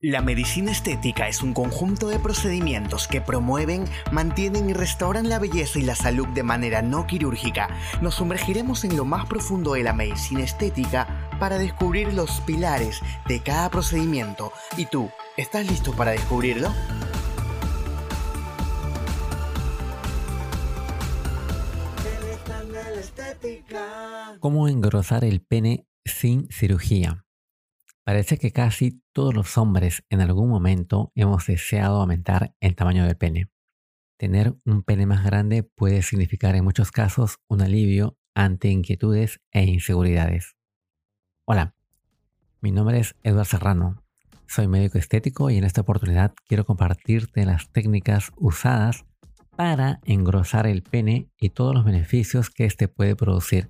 La medicina estética es un conjunto de procedimientos que promueven, mantienen y restauran la belleza y la salud de manera no quirúrgica. Nos sumergiremos en lo más profundo de la medicina estética para descubrir los pilares de cada procedimiento. ¿Y tú, estás listo para descubrirlo? ¿Cómo engrosar el pene sin cirugía? Parece que casi todos los hombres en algún momento hemos deseado aumentar el tamaño del pene. Tener un pene más grande puede significar en muchos casos un alivio ante inquietudes e inseguridades. Hola, mi nombre es Eduardo Serrano. Soy médico estético y en esta oportunidad quiero compartirte las técnicas usadas para engrosar el pene y todos los beneficios que éste puede producir,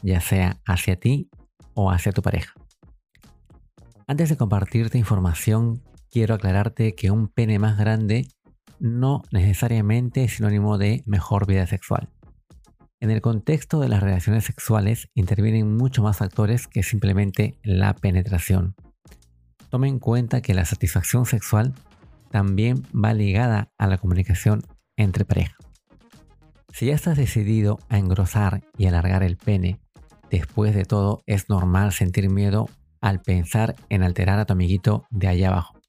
ya sea hacia ti o hacia tu pareja. Antes de compartirte información, quiero aclararte que un pene más grande no necesariamente es sinónimo de mejor vida sexual. En el contexto de las relaciones sexuales intervienen mucho más factores que simplemente la penetración. Tome en cuenta que la satisfacción sexual también va ligada a la comunicación entre pareja. Si ya estás decidido a engrosar y alargar el pene, después de todo es normal sentir miedo al pensar en alterar a tu amiguito de allá abajo.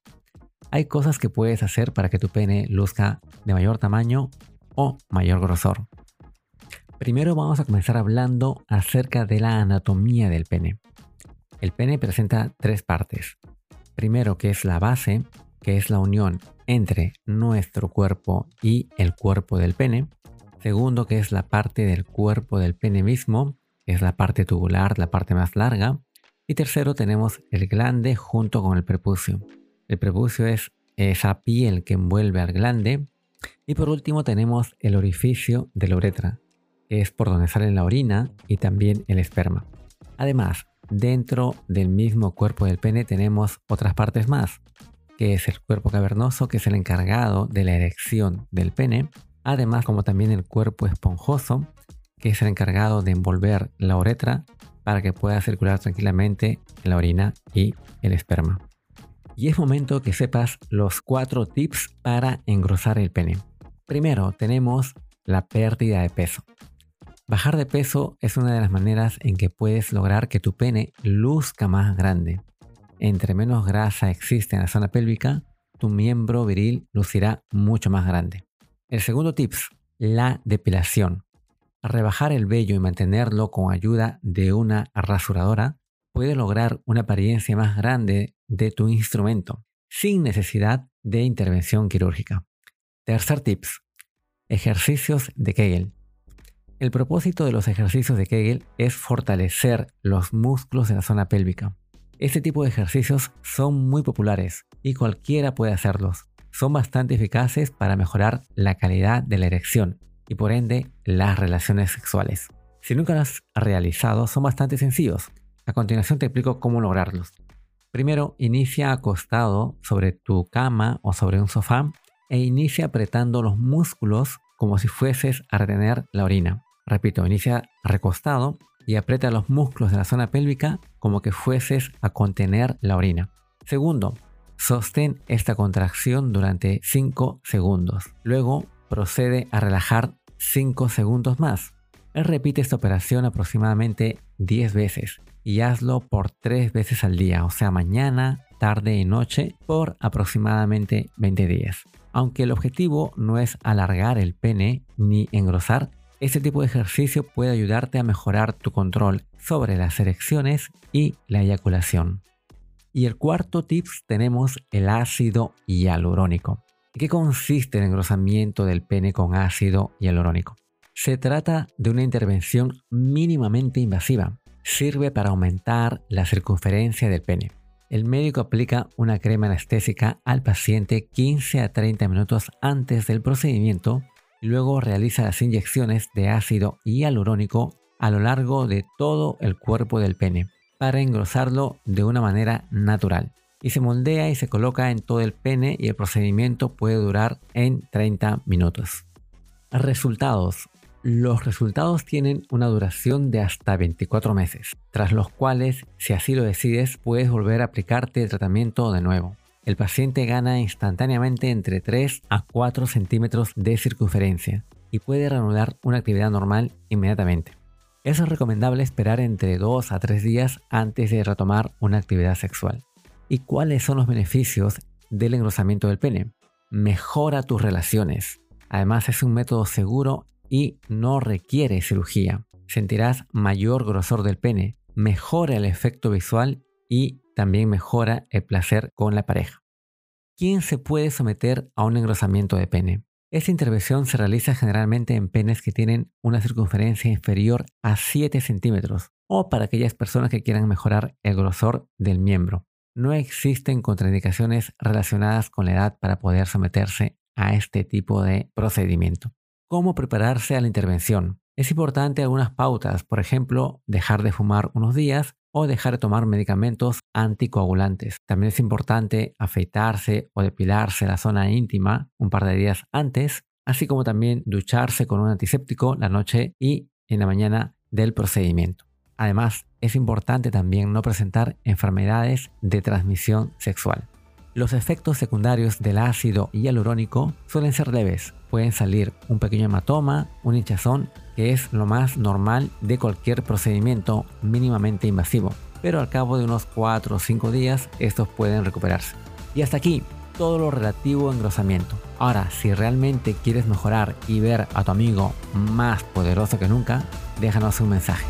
Hay cosas que puedes hacer para que tu pene luzca de mayor tamaño o mayor grosor. Primero vamos a comenzar hablando acerca de la anatomía del pene. El pene presenta tres partes. Primero que es la base, que es la unión entre nuestro cuerpo y el cuerpo del pene. Segundo que es la parte del cuerpo del pene mismo, que es la parte tubular, la parte más larga. Y tercero tenemos el glande junto con el prepucio. El prepucio es esa piel que envuelve al glande. Y por último tenemos el orificio de la uretra, que es por donde sale la orina y también el esperma. Además, dentro del mismo cuerpo del pene tenemos otras partes más, que es el cuerpo cavernoso, que es el encargado de la erección del pene, además como también el cuerpo esponjoso, que es el encargado de envolver la uretra para que pueda circular tranquilamente la orina y el esperma. Y es momento que sepas los cuatro tips para engrosar el pene. Primero tenemos la pérdida de peso. Bajar de peso es una de las maneras en que puedes lograr que tu pene luzca más grande. Entre menos grasa existe en la zona pélvica, tu miembro viril lucirá mucho más grande. El segundo tips, la depilación. Rebajar el vello y mantenerlo con ayuda de una rasuradora puede lograr una apariencia más grande de tu instrumento, sin necesidad de intervención quirúrgica. Tercer tips. Ejercicios de Kegel. El propósito de los ejercicios de Kegel es fortalecer los músculos de la zona pélvica. Este tipo de ejercicios son muy populares y cualquiera puede hacerlos. Son bastante eficaces para mejorar la calidad de la erección y por ende las relaciones sexuales. Si nunca las has realizado, son bastante sencillos. A continuación te explico cómo lograrlos. Primero, inicia acostado sobre tu cama o sobre un sofá e inicia apretando los músculos como si fueses a retener la orina. Repito, inicia recostado y aprieta los músculos de la zona pélvica como que fueses a contener la orina. Segundo, sostén esta contracción durante 5 segundos. Luego procede a relajar 5 segundos más. Repite esta operación aproximadamente 10 veces y hazlo por 3 veces al día, o sea, mañana, tarde y noche por aproximadamente 20 días. Aunque el objetivo no es alargar el pene ni engrosar, este tipo de ejercicio puede ayudarte a mejorar tu control sobre las erecciones y la eyaculación. Y el cuarto tips tenemos el ácido hialurónico. ¿Qué consiste el engrosamiento del pene con ácido hialurónico? Se trata de una intervención mínimamente invasiva. Sirve para aumentar la circunferencia del pene. El médico aplica una crema anestésica al paciente 15 a 30 minutos antes del procedimiento y luego realiza las inyecciones de ácido hialurónico a lo largo de todo el cuerpo del pene para engrosarlo de una manera natural y se moldea y se coloca en todo el pene y el procedimiento puede durar en 30 minutos. Resultados. Los resultados tienen una duración de hasta 24 meses, tras los cuales, si así lo decides, puedes volver a aplicarte el tratamiento de nuevo. el paciente gana instantáneamente entre 3 a 4 centímetros de circunferencia y puede reanudar una actividad normal inmediatamente. Es recomendable esperar entre 2 a 3 días antes de retomar una actividad sexual. ¿Y cuáles son los beneficios del engrosamiento del pene? Mejora tus relaciones. Además es un método seguro y no requiere cirugía. Sentirás mayor grosor del pene, mejora el efecto visual y también mejora el placer con la pareja. ¿Quién se puede someter a un engrosamiento de pene? Esta intervención se realiza generalmente en penes que tienen una circunferencia inferior a 7 centímetros o para aquellas personas que quieran mejorar el grosor del miembro. No existen contraindicaciones relacionadas con la edad para poder someterse a este tipo de procedimiento. ¿Cómo prepararse a la intervención? Es importante algunas pautas, por ejemplo, dejar de fumar unos días o dejar de tomar medicamentos anticoagulantes. También es importante afeitarse o depilarse la zona íntima un par de días antes, así como también ducharse con un antiséptico la noche y en la mañana del procedimiento. Además, es importante también no presentar enfermedades de transmisión sexual. Los efectos secundarios del ácido hialurónico suelen ser leves. Pueden salir un pequeño hematoma, un hinchazón, que es lo más normal de cualquier procedimiento mínimamente invasivo. Pero al cabo de unos 4 o 5 días estos pueden recuperarse. Y hasta aquí todo lo relativo a engrosamiento. Ahora, si realmente quieres mejorar y ver a tu amigo más poderoso que nunca, déjanos un mensaje.